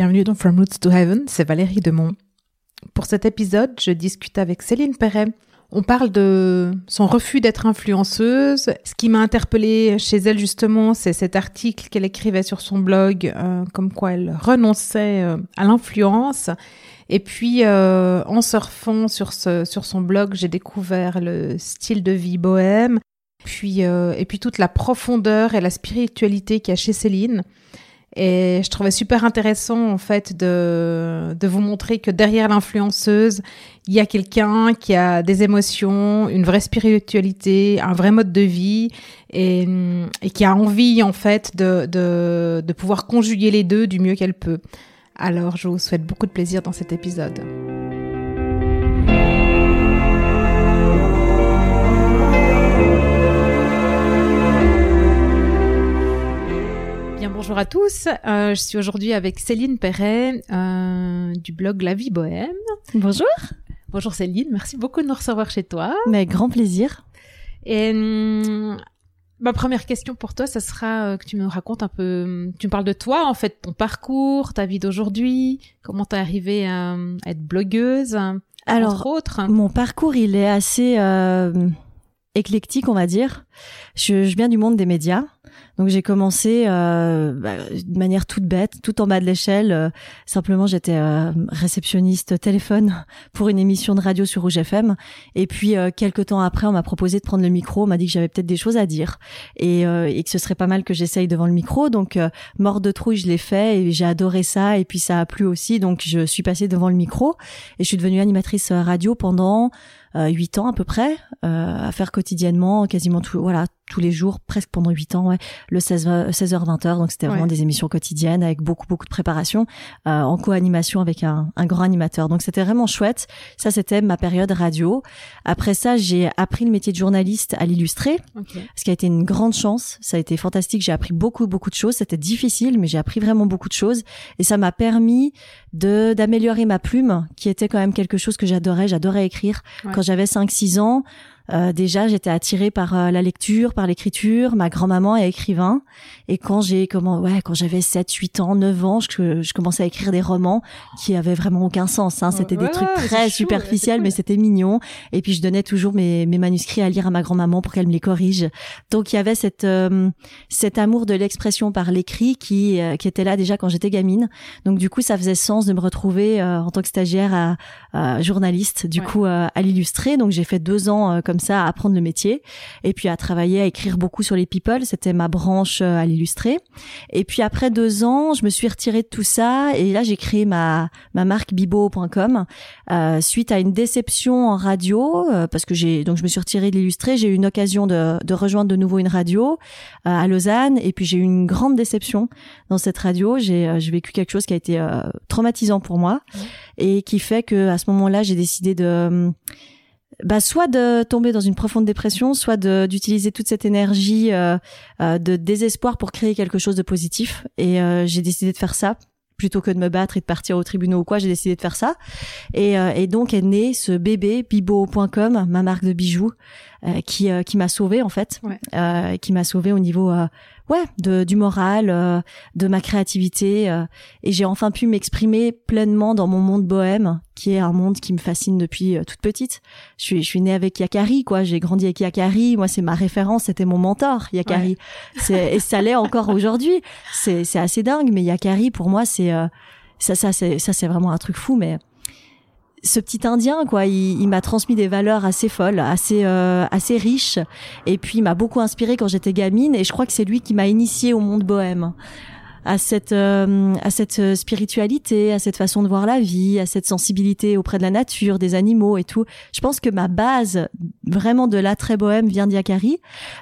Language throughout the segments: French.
Bienvenue dans From Roots to Heaven, c'est Valérie Demont. Pour cet épisode, je discute avec Céline Perret. On parle de son refus d'être influenceuse. Ce qui m'a interpellée chez elle justement, c'est cet article qu'elle écrivait sur son blog, euh, comme quoi elle renonçait euh, à l'influence. Et puis, euh, en surfant sur, son blog, j'ai découvert le style de vie bohème, puis, et puis toute la profondeur et la spiritualité qu'il y a chez Céline. Et je trouvais super intéressant en fait de, de vous montrer que derrière l'influenceuse, il y a quelqu'un qui a des émotions, une vraie spiritualité, un vrai mode de vie et, et qui a envie en fait de, de, de pouvoir conjuguer les deux du mieux qu'elle peut. Alors je vous souhaite beaucoup de plaisir dans cet épisode. Bonjour à tous. Euh, je suis aujourd'hui avec Céline Perret euh, du blog La Vie Bohème. Bonjour. Bonjour Céline, merci beaucoup de nous recevoir chez toi. Mais grand plaisir. Et hum, ma première question pour toi, ça sera euh, que tu me racontes un peu, tu me parles de toi en fait, ton parcours, ta vie d'aujourd'hui, comment t'es arrivée à, être blogueuse, Alors, entre autres. Mon parcours, il est assez éclectique, on va dire. Je, je viens du monde des médias. Donc j'ai commencé euh, bah, de manière toute bête, tout en bas de l'échelle. Euh, simplement, j'étais euh, réceptionniste téléphone pour une émission de radio sur Rouge FM. Et puis quelques temps après, on m'a proposé de prendre le micro. On m'a dit que j'avais peut-être des choses à dire et, et, que ce serait pas mal que j'essaye devant le micro. Donc mort de trouille, je l'ai fait et j'ai adoré ça. Et puis ça a plu aussi. Donc je suis passée devant le micro et je suis devenue animatrice radio pendant huit ans à peu près, à faire quotidiennement, quasiment tout, voilà, tous les jours, presque pendant huit ans, ouais, le 16, 16h 20h. Donc c'était vraiment des émissions quotidiennes avec beaucoup beaucoup de préparation euh, en co-animation avec un, un, grand animateur. Donc c'était vraiment chouette. Ça c'était ma période radio. Après ça, j'ai appris le métier de journaliste à l'illustré, ce qui a été une grande chance. Ça a été fantastique. J'ai appris beaucoup beaucoup de choses. C'était difficile, mais j'ai appris vraiment beaucoup de choses et ça m'a permis de d'améliorer ma plume, qui était quand même quelque chose que j'adorais. J'adorais écrire quand j'avais 5-6 ans. Euh, déjà, j'étais attirée par euh, la lecture, par l'écriture. Ma grand-maman est écrivain. Et quand j'ai comment ouais, quand j'avais 7, 8 ans, 9 ans, je, je, commençais à écrire des romans qui avaient vraiment aucun sens. Hein. C'était des trucs très superficiels, mais c'était mignon. Et puis je donnais toujours mes, mes manuscrits à lire à ma grand-maman pour qu'elle me les corrige. Donc il y avait cette euh, cet amour de l'expression par l'écrit qui qui était là déjà quand j'étais gamine. Donc du coup, ça faisait sens de me retrouver en tant que stagiaire à, journaliste, du coup à l'illustrer. Donc j'ai fait deux ans comme ça à apprendre le métier et puis à travailler à écrire beaucoup sur les people. C'était ma branche euh, à l'illustrer. Et puis après deux ans je me suis retirée de tout ça et là j'ai créé ma ma marque bibo.com euh, suite à une déception en radio euh, parce que j'ai donc je me suis retirée de l'illustré j'ai eu une occasion de, de rejoindre de nouveau une radio euh, à Lausanne et puis j'ai eu une grande déception dans cette radio. J'ai j'ai vécu quelque chose qui a été traumatisant pour moi et qui fait que à ce moment-là j'ai décidé de bah, soit de tomber dans une profonde dépression, soit d'utiliser toute cette énergie euh, euh, de désespoir pour créer quelque chose de positif. Et euh, j'ai décidé de faire ça plutôt que de me battre et de partir au tribunal ou quoi, j'ai décidé de faire ça. Et, et donc est né ce bébé bibo.com, ma marque de bijoux, qui qui m'a sauvé en fait, qui m'a sauvé au niveau ouais, de, du moral, euh, de ma créativité. Euh, et j'ai enfin pu m'exprimer pleinement dans mon monde bohème, qui est un monde qui me fascine depuis euh, toute petite. Je suis, je suis née avec Yakari, quoi. J'ai grandi avec Yakari. Moi, c'est ma référence, c'était mon mentor, Yakari. C'est, et ça l'est encore aujourd'hui. C'est, c'est assez dingue, mais Yakari, pour moi, c'est, ça, ça, c'est, ça, c'est vraiment un truc fou, mais ce petit Indien, quoi, il, m'a transmis des valeurs assez folles, assez euh, assez riches, et puis il m'a beaucoup inspiré quand j'étais gamine. Et je crois que c'est lui qui m'a initié au monde bohème, à cette euh, à cette spiritualité, à cette façon de voir la vie, à cette sensibilité auprès de la nature, des animaux et tout. Je pense que ma base vraiment de l'attrait bohème vient d'Yakari,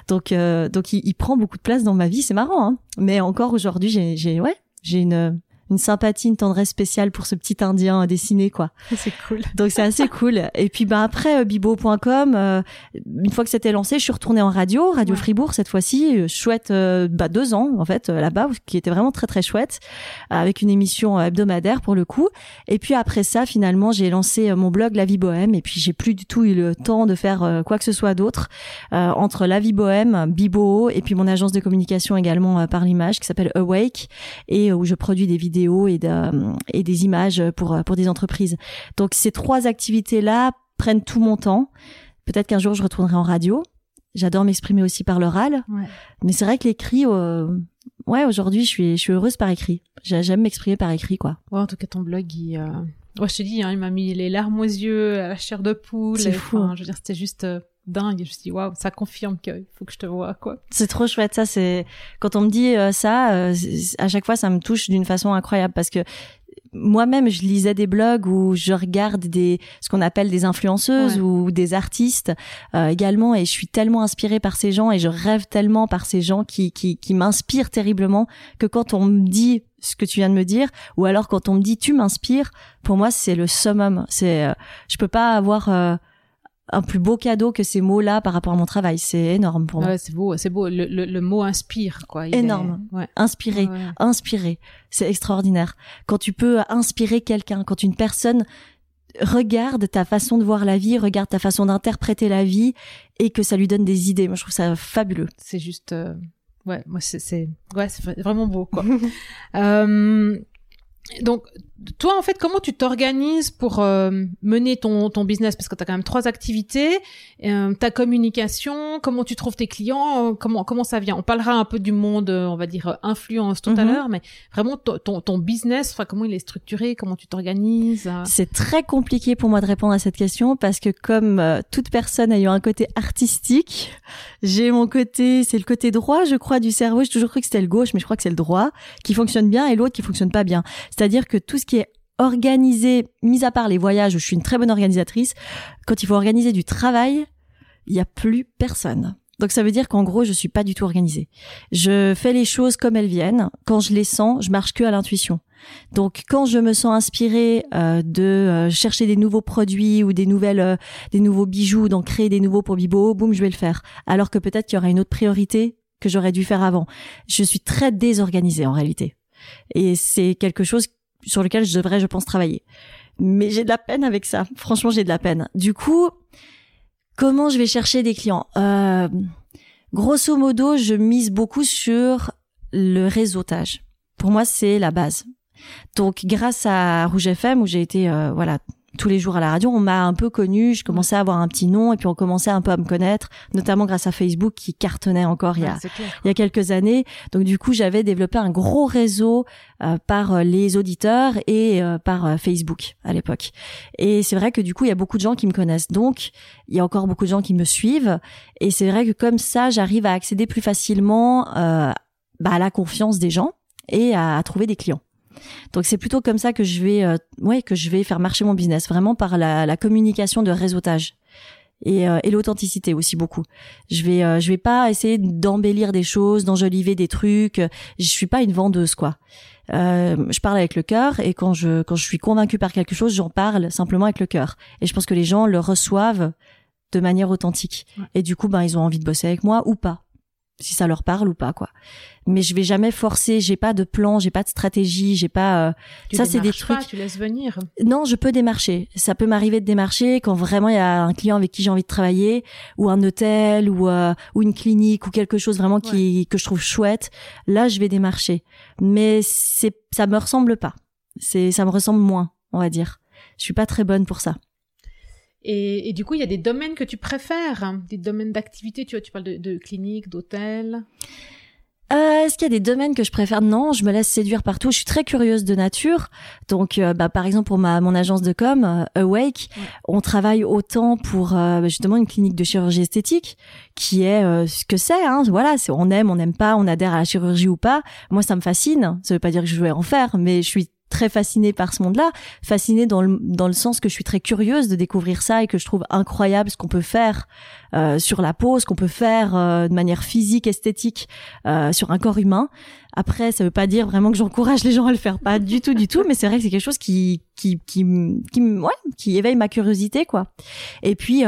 donc euh, donc il, il, prend beaucoup de place dans ma vie. C'est marrant, hein mais encore aujourd'hui, j'ai j'ai ouais j'ai une une sympathie, une tendresse spéciale pour ce petit Indien dessiné, quoi. C'est cool. Donc c'est assez cool. Et puis bah après euh, bibo.com, euh, une fois que c'était lancé, je suis retournée en radio, Radio Fribourg cette fois-ci, euh, chouette, bah deux ans en fait là-bas, qui était vraiment très très chouette, avec une émission hebdomadaire pour le coup. Et puis après ça, finalement, j'ai lancé mon blog La Vie Bohème, et puis j'ai plus du tout eu le temps de faire quoi que ce soit d'autre entre La Vie Bohème, Bibo, et puis mon agence de communication également par l'image qui s'appelle Awake, et où je produis des vidéos et, et des images pour pour des entreprises. Donc ces trois activités là prennent tout mon temps. Peut-être qu'un jour je retournerai en radio. J'adore m'exprimer aussi par l'oral, mais c'est vrai que l'écrit, ouais, aujourd'hui je suis je suis heureuse par écrit. J'aime m'exprimer par écrit, quoi. Ouais, en tout cas ton blog, il, ouais, je te dis, hein, il m'a mis les larmes aux yeux, la chair de poule. C'est fou. Hein. Je veux dire, c'était juste dingue. Je me suis dit, waouh, ça confirme qu'il faut que je te vois, quoi. C'est trop chouette. Ça, c'est, quand on me dit euh, ça, euh, à chaque fois, ça me touche d'une façon incroyable parce que moi-même, je lisais des blogs où je regarde des ce qu'on appelle des influenceuses ou des artistes euh, également, et je suis tellement inspirée par ces gens et je rêve tellement par ces gens qui qui, qui m'inspirent terriblement que quand on me dit ce que tu viens de me dire, ou alors quand on me dit tu m'inspires, pour moi c'est le summum. C'est euh, je peux pas avoir euh, un plus beau cadeau que ces mots-là par rapport à mon travail. C'est énorme pour moi. Ouais, c'est beau, c'est beau. Le, le, mot inspire, quoi. énorme. Ouais. Inspirer, inspirer. C'est extraordinaire. Quand tu peux inspirer quelqu'un, quand une personne regarde ta façon de voir la vie, regarde ta façon d'interpréter la vie et que ça lui donne des idées. Moi, je trouve ça fabuleux. C'est juste, euh, ouais, moi, c'est, ouais, c'est vraiment beau, quoi. euh, donc, toi, en fait, comment tu t'organises pour euh, mener ton, ton business? Parce que tu as quand même trois activités, euh, ta communication, comment tu trouves tes clients, euh, comment comment ça vient? On parlera un peu du monde, on va dire, influence tout à mhm. l'heure, mais vraiment ton, ton business, enfin, comment il est structuré, comment tu t'organises C'est très compliqué pour moi de répondre à cette question parce que comme toute personne ayant un côté artistique, j'ai mon côté, c'est le côté droit, je crois, du cerveau. J'ai toujours cru que c'était le gauche, mais je crois que c'est le droit qui fonctionne bien et l'autre qui fonctionne pas bien. C'est-à-dire que tout ce qui est organisé, mis à part les voyages où je suis une très bonne organisatrice, quand il faut organiser du travail, il n'y a plus personne. Donc ça veut dire qu'en gros, je suis pas du tout organisée. Je fais les choses comme elles viennent. Quand je les sens, je marche que à l'intuition. Donc quand je me sens inspirée euh, de euh, chercher des nouveaux produits ou des nouvelles euh, des nouveaux bijoux, d'en créer des nouveaux pour Bibo, boum, je vais le faire. Alors que peut-être qu'il y aura une autre priorité que j'aurais dû faire avant. Je suis très désorganisée en réalité. Et c'est quelque chose sur lequel je devrais, je pense, travailler. Mais j'ai de la peine avec ça. Franchement, j'ai de la peine. Du coup, comment je vais chercher des clients? Euh, Grosso modo, je mise beaucoup sur le réseautage. Pour moi, c'est la base. Donc, grâce à Rouge FM, où j'ai été, euh, voilà, tous les jours à la radio, on m'a un peu connu, je commençais à avoir un petit nom et puis on commençait un peu à me connaître, notamment grâce à Facebook qui cartonnait encore il y a il y a quelques années. Donc du coup, j'avais développé un gros réseau euh, par euh, les auditeurs et euh, par Facebook à l'époque. Et c'est vrai que du coup, il y a beaucoup de gens qui me connaissent. Donc, il y a encore beaucoup de gens qui me suivent et c'est vrai que comme ça, j'arrive à accéder plus facilement bah, à la confiance des gens et à trouver des clients. Donc c'est plutôt comme ça que je vais, euh, ouais, que je vais faire marcher mon business, vraiment par la, la communication de réseautage et, euh, et l'authenticité aussi beaucoup. Je vais, euh, je vais pas essayer d'embellir des choses, d'enjoliver des trucs. Je suis pas une vendeuse quoi. je parle avec le cœur et quand je quand je suis convaincue par quelque chose, j'en parle simplement avec le cœur. Et je pense que les gens le reçoivent de manière authentique. Et du coup, ben ils ont envie de bosser avec moi ou pas si ça leur parle ou pas quoi. Mais je vais jamais forcer j'ai pas de plan j'ai pas de stratégie j'ai pas euh, ça c'est des trucs tu laisses venir. Non je peux démarcher. Ça peut m'arriver de démarcher quand vraiment il y a un client avec qui j'ai envie de travailler ou un hôtel ou euh, ou une clinique ou quelque chose vraiment qui que je trouve chouette. Là je vais démarcher. Mais c'est ça me ressemble pas. C'est ça me ressemble moins on va dire. Je suis pas très bonne pour ça et, et, du coup, il y a des domaines que tu préfères, hein, des domaines d'activité. Tu vois, tu parles de, de clinique, d'hôtel. Euh, Est-ce qu'il y a des domaines que je préfère? Non, je me laisse séduire partout. Je suis très curieuse de nature. Donc, euh, bah, par exemple, pour ma mon agence de com, euh, Awake, on travaille autant pour euh, justement une clinique de chirurgie esthétique, qui est ce que c'est. Hein, voilà, c'est on aime, on n'aime pas, on adhère à la chirurgie ou pas. Moi, ça me fascine. Ça veut pas dire que je vais en faire, mais je suis très fascinée par ce monde-là, fascinée dans le, dans le sens que je suis très curieuse de découvrir ça et que je trouve incroyable ce qu'on peut faire euh, sur la peau, ce qu'on peut faire euh, de manière physique, esthétique euh, sur un corps humain. Après, ça veut pas dire vraiment que j'encourage les gens à le faire, pas du tout, du tout, mais c'est vrai que c'est quelque chose qui qui qui qui, ouais, qui éveille ma curiosité quoi. Et puis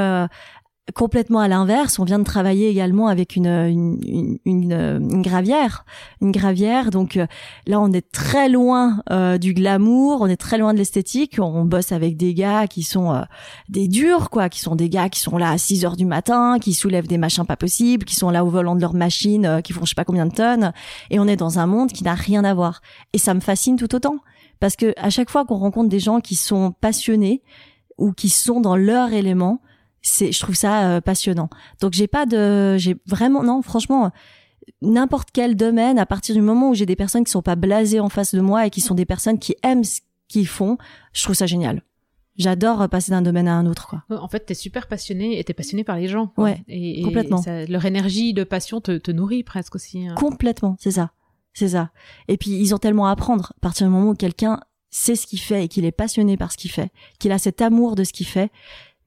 complètement à l'inverse, on vient de travailler également avec une une, une, une gravière, une gravière. Donc euh, là, on est très loin euh, du glamour, on est très loin de l'esthétique. On bosse avec des gars qui sont euh, des durs, quoi, qui sont des gars qui sont là à 6 heures du matin, qui soulèvent des machins pas possibles, qui sont là au volant de leur machine, qui font je sais pas combien de tonnes. Et on est dans un monde qui n'a rien à voir. Et ça me fascine tout autant parce que à chaque fois qu'on rencontre des gens qui sont passionnés ou qui sont dans leur élément c'est je trouve ça euh, passionnant. Donc j'ai pas de j'ai vraiment non franchement n'importe quel domaine à partir du moment où j'ai des personnes qui sont pas blasées en face de moi et qui sont des personnes qui aiment ce qu'ils font, je trouve ça génial. J'adore passer d'un domaine à un autre quoi. En fait, t'es super passionné et t'es passionné par les gens. Ouais. Et, complètement. leur énergie de passion te, te nourrit presque aussi. Hein. Complètement, c'est ça. C'est ça. Et puis ils ont tellement à apprendre à partir du moment où quelqu'un sait ce qu'il fait et qu'il est passionné par ce qu'il fait, qu'il a cet amour de ce qu'il fait,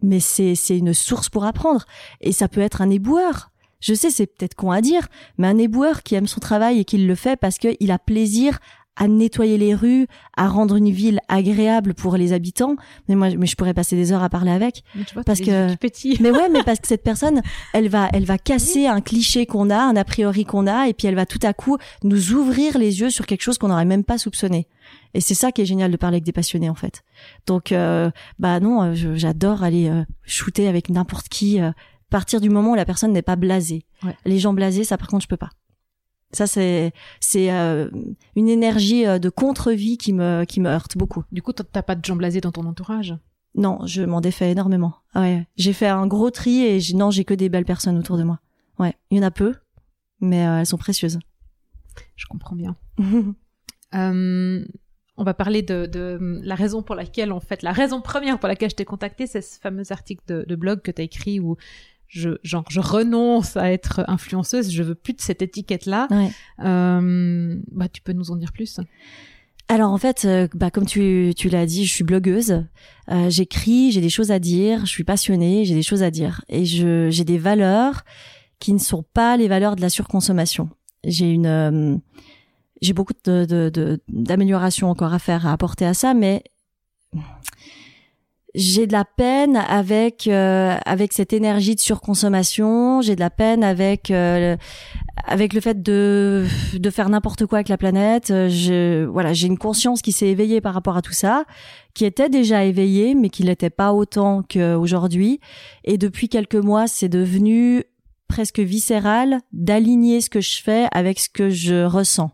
mais c'est une source pour apprendre et ça peut être un éboueur. Je sais, c'est peut-être con à dire, mais un éboueur qui aime son travail et qui le fait parce qu'il a plaisir à nettoyer les rues, à rendre une ville agréable pour les habitants. Mais moi, mais je pourrais passer des heures à parler avec. parce que, mais ouais, mais parce que cette personne, elle va, elle va casser un cliché qu'on a, un a priori qu'on a, et puis elle va tout à coup nous ouvrir les yeux sur quelque chose qu'on n'aurait même pas soupçonné. Et c'est ça qui est génial de parler avec des passionnés en fait. Donc euh, bah non, euh, j'adore aller euh, shooter avec n'importe qui. Euh, partir du moment où la personne n'est pas blasée. Les gens blasés, ça par contre je peux pas. Ça c'est c'est une énergie de contre-vie qui me qui me heurte beaucoup. Du coup, t'as pas de gens blasés dans ton entourage? Non, je m'en défais énormément. Ah ouais, j'ai fait un gros tri et non, j'ai que des belles personnes autour de moi. Ouais, il y en a peu, mais elles sont précieuses. Je comprends bien. euh, on va parler de, de, la raison pour laquelle, en fait, la raison première pour laquelle je t'ai contacté, c'est ce fameux article de, de blog que tu as écrit où je, genre, je renonce à être influenceuse, je veux plus de cette étiquette-là. Ouais. Euh, bah, tu peux nous en dire plus alors en fait, euh, bah, comme tu, tu l'as dit, je suis blogueuse. Euh, J'écris, j'ai des choses à dire, je suis passionnée, j'ai des choses à dire. Et j'ai des valeurs qui ne sont pas les valeurs de la surconsommation. J'ai une... J'ai beaucoup de, d'améliorations encore à faire, à apporter à ça, mais j'ai de la peine avec euh, avec cette énergie de surconsommation. J'ai de la peine avec euh, avec le fait de de faire n'importe quoi avec la planète. Je voilà, j'ai une conscience qui s'est éveillée par rapport à tout ça, qui était déjà éveillée, mais qui l'était pas autant qu'aujourd'hui. Et depuis quelques mois, c'est devenu presque viscéral d'aligner ce que je fais avec ce que je ressens.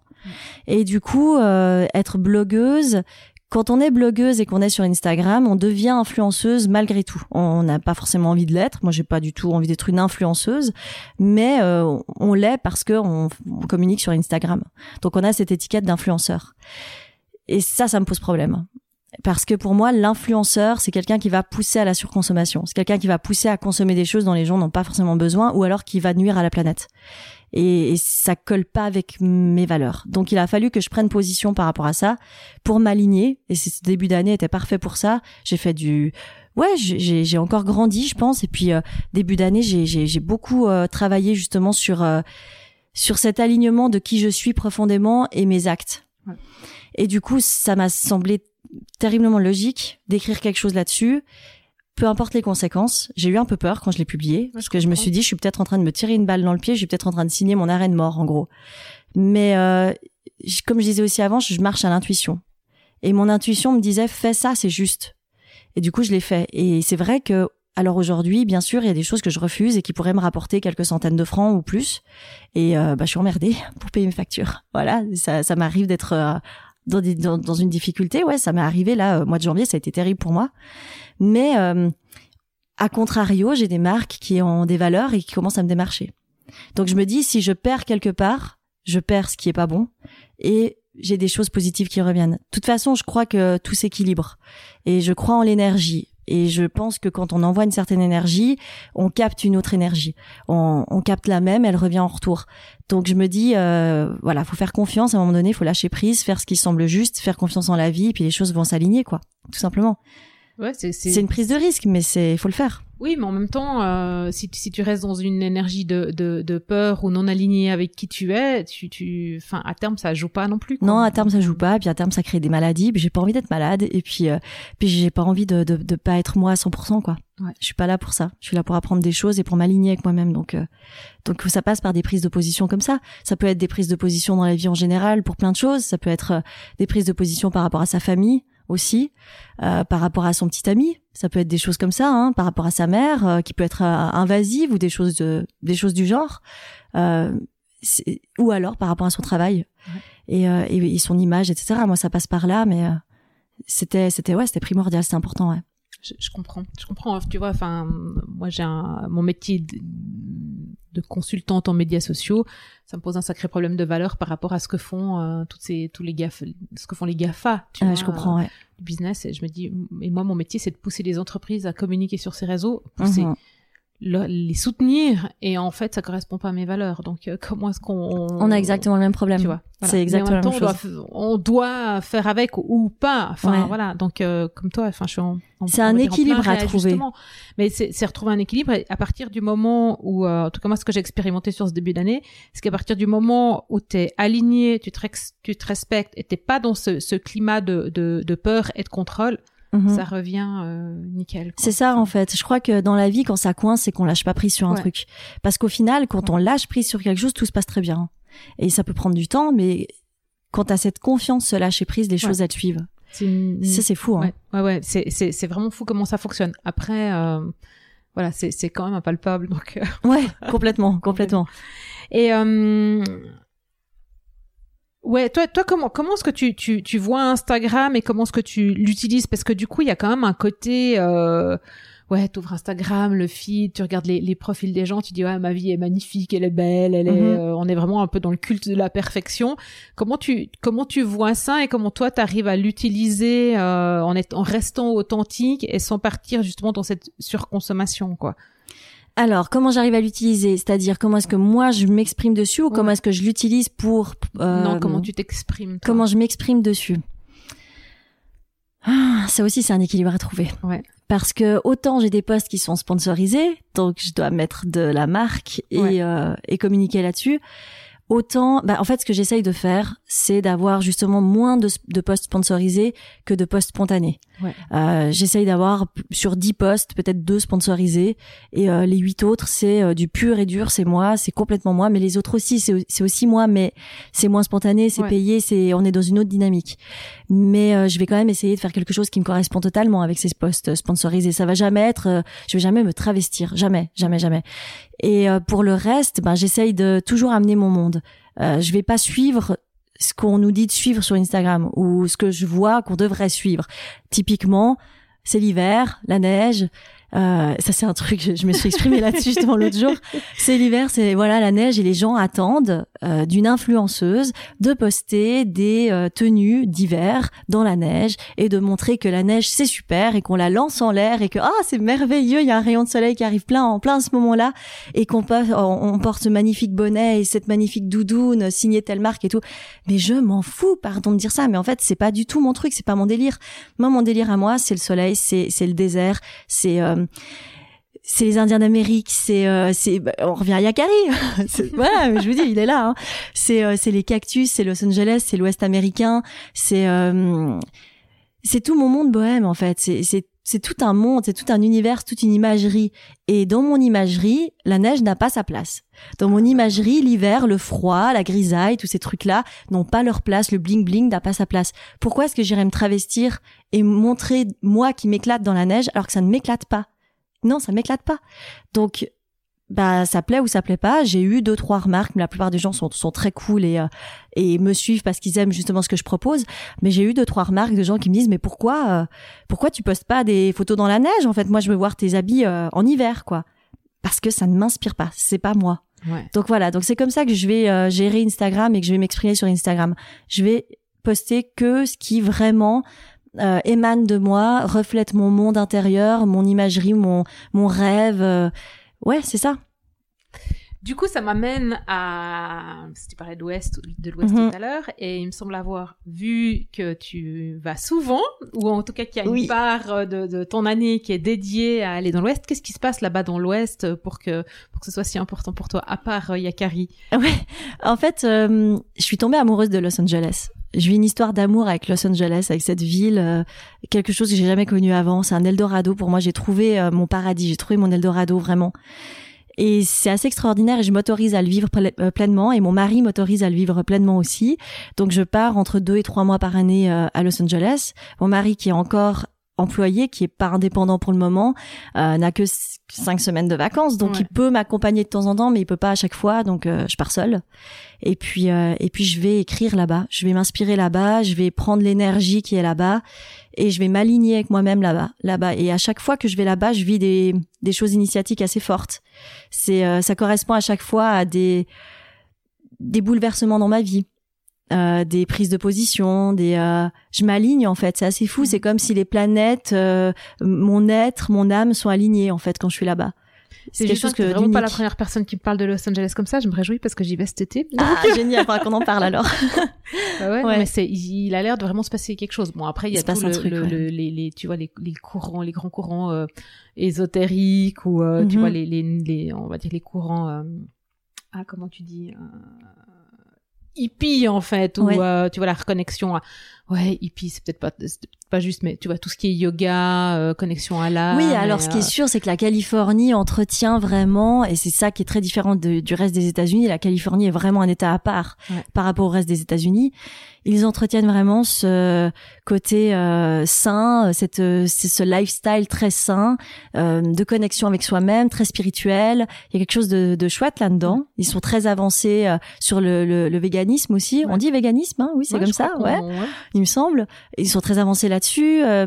Et du coup, euh, être blogueuse, quand on est blogueuse et qu'on est sur Instagram, on devient influenceuse malgré tout. On n'a pas forcément envie de l'être. Moi, j'ai pas du tout envie d'être une influenceuse, mais euh, on l'est parce que on, communique sur Instagram. Donc, on a cette étiquette d'influenceur. Et ça, ça me pose problème. Parce que pour moi, l'influenceur, c'est quelqu'un qui va pousser à la surconsommation. C'est quelqu'un qui va pousser à consommer des choses dont les gens n'ont pas forcément besoin ou alors qui va nuire à la planète et, ça colle pas avec mes valeurs. Donc il a fallu que je prenne position par rapport à ça pour m'aligner et ce début d'année était parfait pour ça. J'ai fait du ouais, j'ai encore grandi, je pense et puis euh, début d'année, j'ai beaucoup euh, travaillé justement sur euh, sur cet alignement de qui je suis profondément et mes actes. Et du coup, ça m'a semblé terriblement logique d'écrire quelque chose là-dessus peu importe les conséquences, j'ai eu un peu peur quand je l'ai publié, parce que je me suis dit, je suis peut-être en train de me tirer une balle dans le pied, je suis peut-être en train de signer mon arrêt de mort, en gros. Mais euh, comme je disais aussi avant, je marche à l'intuition. Et mon intuition me disait, fais ça, c'est juste. Et du coup, je l'ai fait. Et c'est vrai que, alors aujourd'hui, bien sûr, il y a des choses que je refuse et qui pourraient me rapporter quelques centaines de francs ou plus. Et euh, bah, je suis emmerdée pour payer mes factures. Voilà, ça, ça m'arrive d'être euh, dans, dans, dans, une difficulté. Ouais, ça m'est arrivé là, au mois de janvier, ça a été terrible pour moi. Mais euh, à contrario, j'ai des marques qui ont des valeurs et qui commencent à me démarcher. Donc je me dis, si je perds quelque part, je perds ce qui est pas bon et j'ai des choses positives qui reviennent. De toute façon, je crois que tout s'équilibre et je crois en l'énergie. Et je pense que quand on envoie une certaine énergie, on capte une autre énergie. On, on capte la même, elle revient en retour. Donc je me dis, euh, voilà, faut faire confiance. À un moment donné, faut lâcher prise, faire ce qui semble juste, faire confiance en la vie, et puis les choses vont s'aligner, quoi, tout simplement. Ouais, c'est une prise de risque, mais c'est faut le faire. Oui, mais en même temps, euh, si, si tu restes dans une énergie de, de, de peur ou non alignée avec qui tu es, tu, tu, enfin, à terme, ça joue pas non plus. Quoi. Non, à terme, ça joue pas. Puis à terme, ça crée des maladies. Puis j'ai pas envie d'être malade. Et puis, euh, puis j'ai pas envie de, de, de pas être moi à 100%, quoi. Ouais. Je suis pas là pour ça. Je suis là pour apprendre des choses et pour m'aligner avec moi-même. Donc, euh, donc ça passe par des prises de position comme ça. Ça peut être des prises de position dans la vie en général pour plein de choses. Ça peut être euh, des prises de position par rapport à sa famille aussi, euh, par rapport à son petit ami. Ça peut être des choses comme ça, hein, par rapport à sa mère, euh, qui peut être euh, invasive ou des choses de, des choses du genre, euh, ou alors par rapport à son travail et, euh, et, et son image, etc. Moi, ça passe par là, mais euh, c'était, c'était ouais, c'était primordial, c'était important, ouais. Je, je comprends, je comprends. Tu vois, enfin, moi j'ai mon métier de, de consultante en médias sociaux, ça me pose un sacré problème de valeur par rapport à ce que font euh, toutes ces, tous les GAFA, ce que font les Gafa, tu vois, je comprends, ouais. du business. Et je me dis, et moi mon métier c'est de pousser les entreprises à communiquer sur ces réseaux, pousser, Mhm. Le- les soutenir. Et en fait, ça correspond pas à mes valeurs. Donc euh, comment est-ce qu'on On a exactement le même problème. tu vois. voilà. C'est exactement même la même on doit, f- on doit faire avec ou pas. Enfin, Ouais. voilà. Donc, euh, comme toi, enfin, je suis en, en- C'est un équilibre à trouver. Mais c'est retrouver un équilibre. À partir du moment où, euh, en tout cas, moi, ce que j'ai expérimenté sur ce début d'année, c'est qu'à partir du moment où t'es aligné, tu te, tu te respectes et t'es pas dans ce, ce climat de, de, de peur et de contrôle, Mhm. ça revient euh, nickel. C'est ça en fait. Je crois que dans la vie, quand ça coince, c'est qu'on lâche pas prise sur un Ouais. truc. Parce qu'au final, quand on lâche prise sur quelque chose, tout se passe très bien. Et ça peut prendre du temps, mais quand t'as cette confiance, ce lâcher prise, les Ouais. choses elles suivent. C'est une- Ça c'est fou. Hein. Ouais, ouais, ouais. C'est, c'est, c'est vraiment fou comment ça fonctionne. Après, euh, voilà, c'est, c'est quand même impalpable. Donc, euh, Ouais, complètement, complètement. Et euh, ouais, toi, toi, comment comment est-ce que tu, tu tu vois Instagram et comment est-ce que tu l'utilises? Parce que du coup, il y a quand même un côté euh, ouais, t'ouvres Instagram, le feed, tu regardes les, les profils des gens, tu dis ouais, ma vie est magnifique, elle est belle, elle est, Mhm. euh, on est vraiment un peu dans le culte de la perfection. Comment tu comment tu vois ça et comment toi t'arrives à l'utiliser euh, en, est, en restant authentique et sans partir justement dans cette surconsommation quoi? Alors, comment j'arrive à l'utiliser? C'est-à-dire, comment est-ce que moi je m'exprime dessus ou comment est-ce que je l'utilise pour euh, Non, comment tu t'exprimes comment je m'exprime dessus? Ah, Ça aussi, c'est un équilibre à trouver. Ouais. Parce que autant j'ai des posts qui sont sponsorisés, donc je dois mettre de la marque et, Ouais. euh, et communiquer là-dessus. Autant, bah, en fait, ce que j'essaye de faire, c'est d'avoir justement moins de, de posts sponsorisés que de posts spontanés. Ouais. Euh, j'essaye d'avoir sur 10 posts, peut-être deux sponsorisés, et euh, les huit autres, c'est euh, du pur et dur, c'est moi, c'est complètement moi, mais les autres aussi, c'est au- c'est aussi moi, mais c'est moins spontané, c'est Ouais. payé, c'est on est dans une autre dynamique. Mais euh, je vais quand même essayer de faire quelque chose qui me correspond totalement avec ces posts sponsorisés. Ça va jamais être, euh, je vais jamais me travestir, jamais, jamais, jamais. Et euh, pour le reste, ben j'essaye de toujours amener mon monde. Euh, je vais pas suivre ce qu'on nous dit de suivre sur Instagram ou ce que je vois qu'on devrait suivre. Typiquement, c'est l'hiver, la neige. Euh, ça c'est un truc, je, je me suis exprimée là-dessus justement l'autre jour. C'est l'hiver, c'est voilà la neige et les gens attendent euh, d'une influenceuse de poster des euh, tenues d'hiver dans la neige et de montrer que la neige c'est super et qu'on la lance en l'air et que ah c'est merveilleux, il y a un rayon de soleil qui arrive plein en plein à ce moment-là et qu'on on porte ce magnifique bonnet et cette magnifique doudoune signée telle marque et tout. Mais je m'en fous, pardon de dire ça, mais en fait c'est pas du tout mon truc, c'est pas mon délire. Moi mon délire à moi c'est le soleil, c'est c'est le désert, c'est euh, c'est les Indiens d'Amérique, c'est euh, c'est bah, on revient à Yakari. Voilà, je vous dis, il est là. Hein. C'est euh, c'est les cactus, c'est Los Angeles, c'est l'Ouest américain, c'est euh, c'est tout mon monde bohème en fait. C'est c'est c'est tout un monde, c'est tout un univers, toute une imagerie. Et dans mon imagerie, la neige n'a pas sa place. Dans mon imagerie, l'hiver, le froid, la grisaille, tous ces trucs-là n'ont pas leur place. Le bling bling n'a pas sa place. Pourquoi est-ce que j'irais me travestir et montrer moi qui m'éclate dans la neige alors que ça ne m'éclate pas? Non, ça m'éclate pas. Donc bah ça plaît ou ça plaît pas. J'ai eu deux trois remarques, mais la plupart des gens sont sont très cool et euh, et me suivent parce qu'ils aiment justement ce que je propose. Mais j'ai eu deux trois remarques de gens qui me disent mais pourquoi euh, pourquoi tu postes pas des photos dans la neige En fait, moi je veux voir tes habits euh, en hiver quoi. Parce que ça ne m'inspire pas, c'est pas moi. Ouais. Donc voilà, donc c'est comme ça que je vais euh, gérer Instagram et que je vais m'exprimer sur Instagram. Je vais poster que ce qui vraiment euh, émane de moi, reflète mon monde intérieur, mon imagerie, mon mon rêve. euh, ouais, c'est ça. Du coup, ça m'amène à, si tu parlais de l'Ouest, de l'Ouest Mhm. tout à l'heure, et il me semble avoir vu que tu vas souvent, ou en tout cas qu'il y a une part de, de ton année qui est dédiée à aller dans l'Ouest. Qu'est-ce qui se passe là-bas dans l'Ouest pour que, pour que ce soit si important pour toi, à part euh, Yakari? Ouais. En fait, euh, je suis tombée amoureuse de Los Angeles. Je vis une histoire d'amour avec Los Angeles, avec cette ville, euh, quelque chose que j'ai jamais connu avant. C'est un Eldorado pour moi. J'ai trouvé euh, mon paradis. J'ai trouvé mon Eldorado vraiment. Et c'est assez extraordinaire et je m'autorise à le vivre euh, pleinement et mon mari m'autorise à le vivre pleinement aussi. Donc je pars entre deux et trois mois par année euh, à Los Angeles. Mon mari qui est encore employé, qui est pas indépendant pour le moment, euh, n'a que cinq semaines de vacances, donc Ouais. il peut m'accompagner de temps en temps, mais il peut pas à chaque fois, donc euh, je pars seule. Et puis euh, et puis je vais écrire là-bas, je vais m'inspirer là-bas, je vais prendre l'énergie qui est là-bas et je vais m'aligner avec moi-même là-bas, là-bas. Et à chaque fois que je vais là-bas, je vis des des choses initiatiques assez fortes. C'est euh, ça correspond à chaque fois à des des bouleversements dans ma vie. Euh, des prises de position, des euh, je m'aligne en fait, c'est assez fou, c'est comme si les planètes euh, mon être, mon âme sont alignées en fait quand je suis là-bas. C'est quelque chose que vraiment pas la première personne qui me parle de Los Angeles comme ça. Je me réjouis parce que j'y vais cet été. Ah, génial, faudra qu'on en parle alors. Bah ouais, non, Ouais. mais c'est, il, il a l'air de vraiment se passer quelque chose. Bon, après, il y Il a passe tout un le, truc, le- ouais. le- les, les, tu vois, les, les courants, les grands courants euh, ésotériques ou, euh, tu Mhm. vois, les, les, les, on va dire les courants, euh, ah, comment tu dis, euh, hippie en fait, ou Ouais. euh, tu vois la reconnexion à, ouais, hippie, c'est peut-être pas, pas juste, mais tu vois tout ce qui est yoga, euh, connexion à l'âme. Oui, et, alors ce qui euh, est sûr, c'est que la Californie entretient vraiment, et c'est ça qui est très différent de- du reste des États-Unis. La Californie est vraiment un État à part Ouais. par rapport au reste des États-Unis. Ils entretiennent vraiment ce côté euh, sain, euh, cette, euh, c'est ce lifestyle très sain, euh, de connexion avec soi-même, très spirituel. Il y a quelque chose de, de chouette là-dedans. Ils sont très avancés euh, sur le, le, le véganisme aussi. Ouais. On dit véganisme, hein? Oui, c'est ouais, comme ça, ouais il me semble. Ils sont très avancés là-dessus. Euh,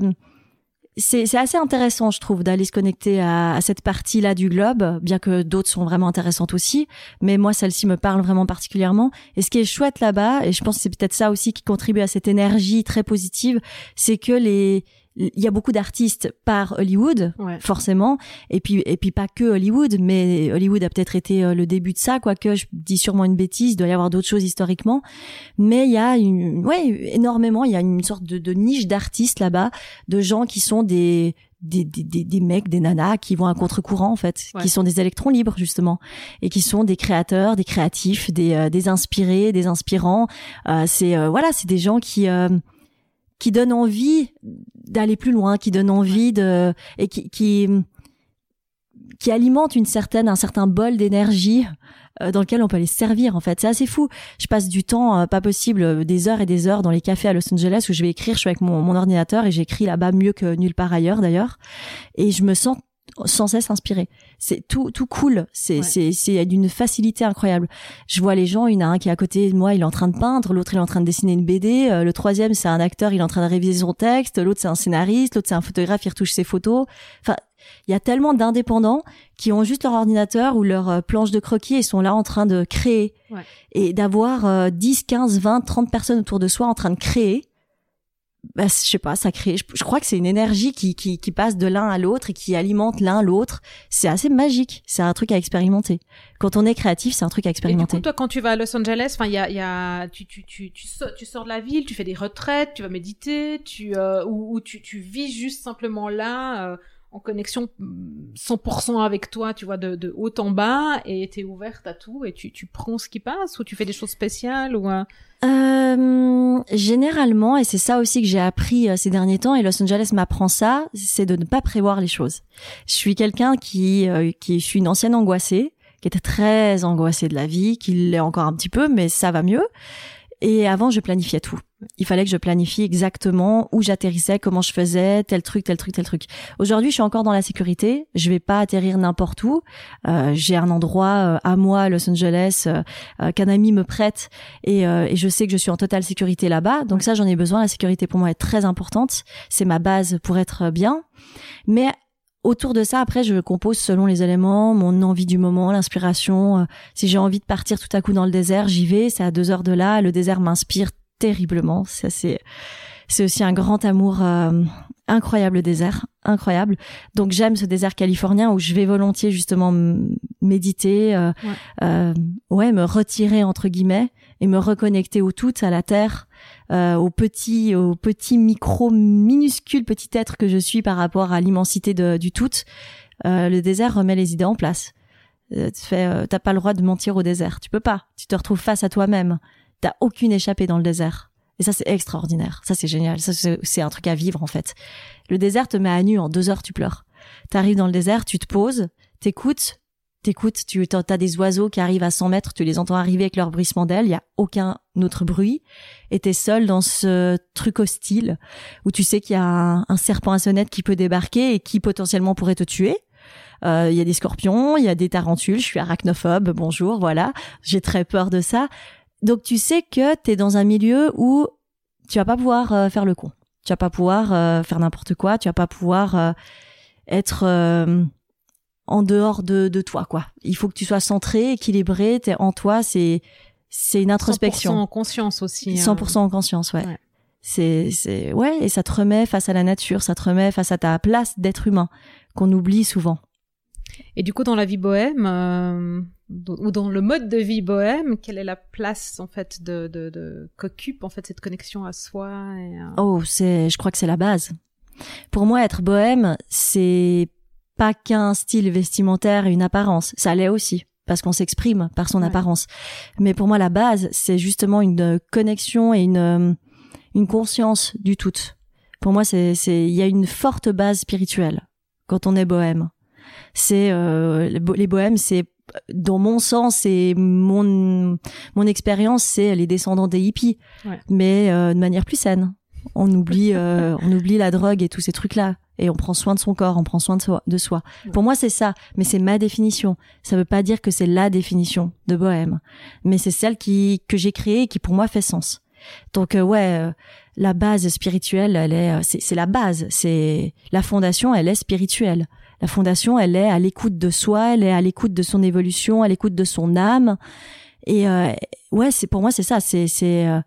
c'est assez intéressant, je trouve, d'aller se connecter à cette partie-là du globe, bien que d'autres sont vraiment intéressantes aussi. Mais moi, celle-ci me parle vraiment particulièrement. Et ce qui est chouette là-bas, et je pense que c'est peut-être ça aussi qui contribue à cette énergie très positive, c'est que les il y a beaucoup d'artistes par Hollywood, Ouais. forcément et puis et puis pas que Hollywood mais Hollywood a peut-être été euh, le début de ça quoique je dis sûrement une bêtise il doit y avoir d'autres choses historiquement mais il y a une ouais énormément il y a une sorte de, de niche d'artistes là-bas de gens qui sont des des, des, des, des mecs, des nanas qui vont à contre-courant en fait, Ouais. qui sont des électrons libres justement, et qui sont des créateurs, des créatifs, des, euh, des inspirés, des inspirants. Euh, c'est euh, voilà, c'est des gens qui euh, qui donnent envie d'aller plus loin, qui donnent envie de et qui qui, qui alimentent une certaine un certain bol d'énergie euh, dans lequel on peut les servir en fait. C'est assez fou. Je passe du temps euh, pas possible, euh, des heures et des heures dans les cafés à Los Angeles où je vais écrire, je suis avec mon ordinateur et j'écris là-bas mieux que nulle part ailleurs d'ailleurs et je me sens sans cesse inspirée. C'est tout tout cool, c'est Ouais. c'est c'est d'une facilité incroyable. Je vois les gens, il y en a un qui est à côté de moi, il est en train de peindre, l'autre il est en train de dessiner une BD, euh, le troisième c'est un acteur, il est en train de réviser son texte, l'autre c'est un scénariste, l'autre c'est un photographe, il retouche ses photos. Enfin, il y a tellement d'indépendants qui ont juste leur ordinateur ou leur euh, planche de croquis et sont là en train de créer. Ouais. Et d'avoir euh, 10, 15, 20, 30 personnes autour de soi en train de créer, bah, je sais pas, ça crée. Je, je crois que c'est une énergie qui, qui, qui passe de l'un à l'autre et qui alimente l'un l'autre. C'est assez magique. C'est un truc à expérimenter. Quand on est créatif, c'est un truc à Et du expérimenter. coup, toi, quand tu vas à Los Angeles, enfin, il y a, y a, tu, tu, tu, tu, sors, tu sors de la ville, tu fais des retraites, tu vas méditer, tu, euh, ou, ou tu, tu vis juste simplement là, euh, en connexion mm, 100% avec toi, tu vois, de, de haut en bas, et t'es ouverte à tout, et tu, tu prends ce qui passe, ou tu fais des choses spéciales, ou, euh, Euh, généralement, et c'est ça aussi que j'ai appris euh, ces derniers temps, et Los Angeles m'apprend ça, c'est de ne pas prévoir les choses. Je suis quelqu'un qui, euh, qui, je suis une ancienne angoissée, qui était très angoissée de la vie, qui l'est encore un petit peu, mais ça va mieux. Et avant, je planifiais tout. Il fallait que je planifie exactement où j'atterrissais, comment je faisais, tel truc, tel truc, tel truc. Aujourd'hui, je suis encore dans la sécurité. Je vais pas atterrir n'importe où. Euh, j'ai un endroit euh, à moi, Los Angeles, euh, euh, qu'un ami me prête et, euh, et je sais que je suis en totale sécurité là-bas. Donc ça, j'en ai besoin. La sécurité pour moi est très importante. C'est ma base pour être bien. Mais autour de ça, après, je compose selon les éléments, mon envie du moment, l'inspiration. Euh, Si j'ai envie de partir tout à coup dans le désert, j'y vais. C'est à deux heures de là. Le désert m'inspire terriblement. Ça, c'est c'est aussi un grand amour euh, incroyable le désert, incroyable. Donc j'aime ce désert californien où je vais volontiers justement méditer, euh, Ouais. euh, ouais, me retirer entre guillemets et me reconnecter au tout, à la terre, au petit, au petit micro minuscule petit être que je suis par rapport à l'immensité du tout. Le désert remet les idées en place. Tu fais, t'as pas le droit de mentir au désert. Tu peux pas. Tu te retrouves face à toi-même. T'as aucune échappée dans le désert. Et ça, c'est extraordinaire. Ça, c'est génial. Ça, c'est un truc à vivre, en fait. Le désert te met à nu. En deux heures, tu pleures. T'arrives dans le désert, tu te poses, t'écoutes, t'écoutes, tu as des oiseaux qui arrivent à 100 mètres, tu les entends arriver avec leur bruissement d'ailes, il y a aucun autre bruit, et t'es seul dans ce truc hostile où tu sais qu'il y a un, serpent à sonnette qui peut débarquer et qui potentiellement pourrait te tuer. Euh, Il y a des scorpions, il y a des tarentules, je suis arachnophobe, bonjour, voilà, j'ai très peur de ça. Donc tu sais que t'es dans un milieu où tu vas pas pouvoir euh, faire le con, tu vas pas pouvoir euh, faire n'importe quoi, tu vas pas pouvoir euh, être en dehors de, de toi quoi. Il faut que tu sois centré, équilibré, t'es en toi, c'est c'est une 100% introspection. en conscience aussi. hein. 100% en conscience, ouais. Ouais. C'est c'est ouais et ça te remet face à la nature, ça te remet face à ta place d'être humain qu'on oublie souvent. Et du coup, dans la vie bohème, ou dans le mode de vie bohème, quelle est la place en fait de, de, de qu'occupe en fait cette connexion à soi et, Oh, c'est je crois que c'est la base. Pour moi être bohème, c'est pas qu'un style vestimentaire et une apparence, ça l'est aussi parce qu'on s'exprime par son Ouais. apparence. Mais pour moi la base, c'est justement une connexion et une une conscience du tout. Pour moi, c'est c'est il y a une forte base spirituelle quand on est bohème. C'est euh, les bohèmes, c'est dans mon sens et mon mon expérience, c'est les descendants des hippies, Ouais. mais euh, de manière plus saine. On oublie euh, on oublie la drogue et tous ces trucs là et on prend soin de son corps, on prend soin de soi. De soi. Ouais. Pour moi, c'est ça, mais c'est ma définition. Ça veut pas dire que c'est la définition de bohème, mais c'est celle qui que j'ai créée et qui pour moi fait sens. Donc euh, ouais, euh, la base spirituelle, elle est, euh, c'est c'est la base, c'est la fondation, elle est spirituelle. La fondation, elle est à l'écoute de soi, elle est à l'écoute de son évolution, à l'écoute de son âme. Et euh, ouais, c'est pour moi c'est ça, c'est c'est euh,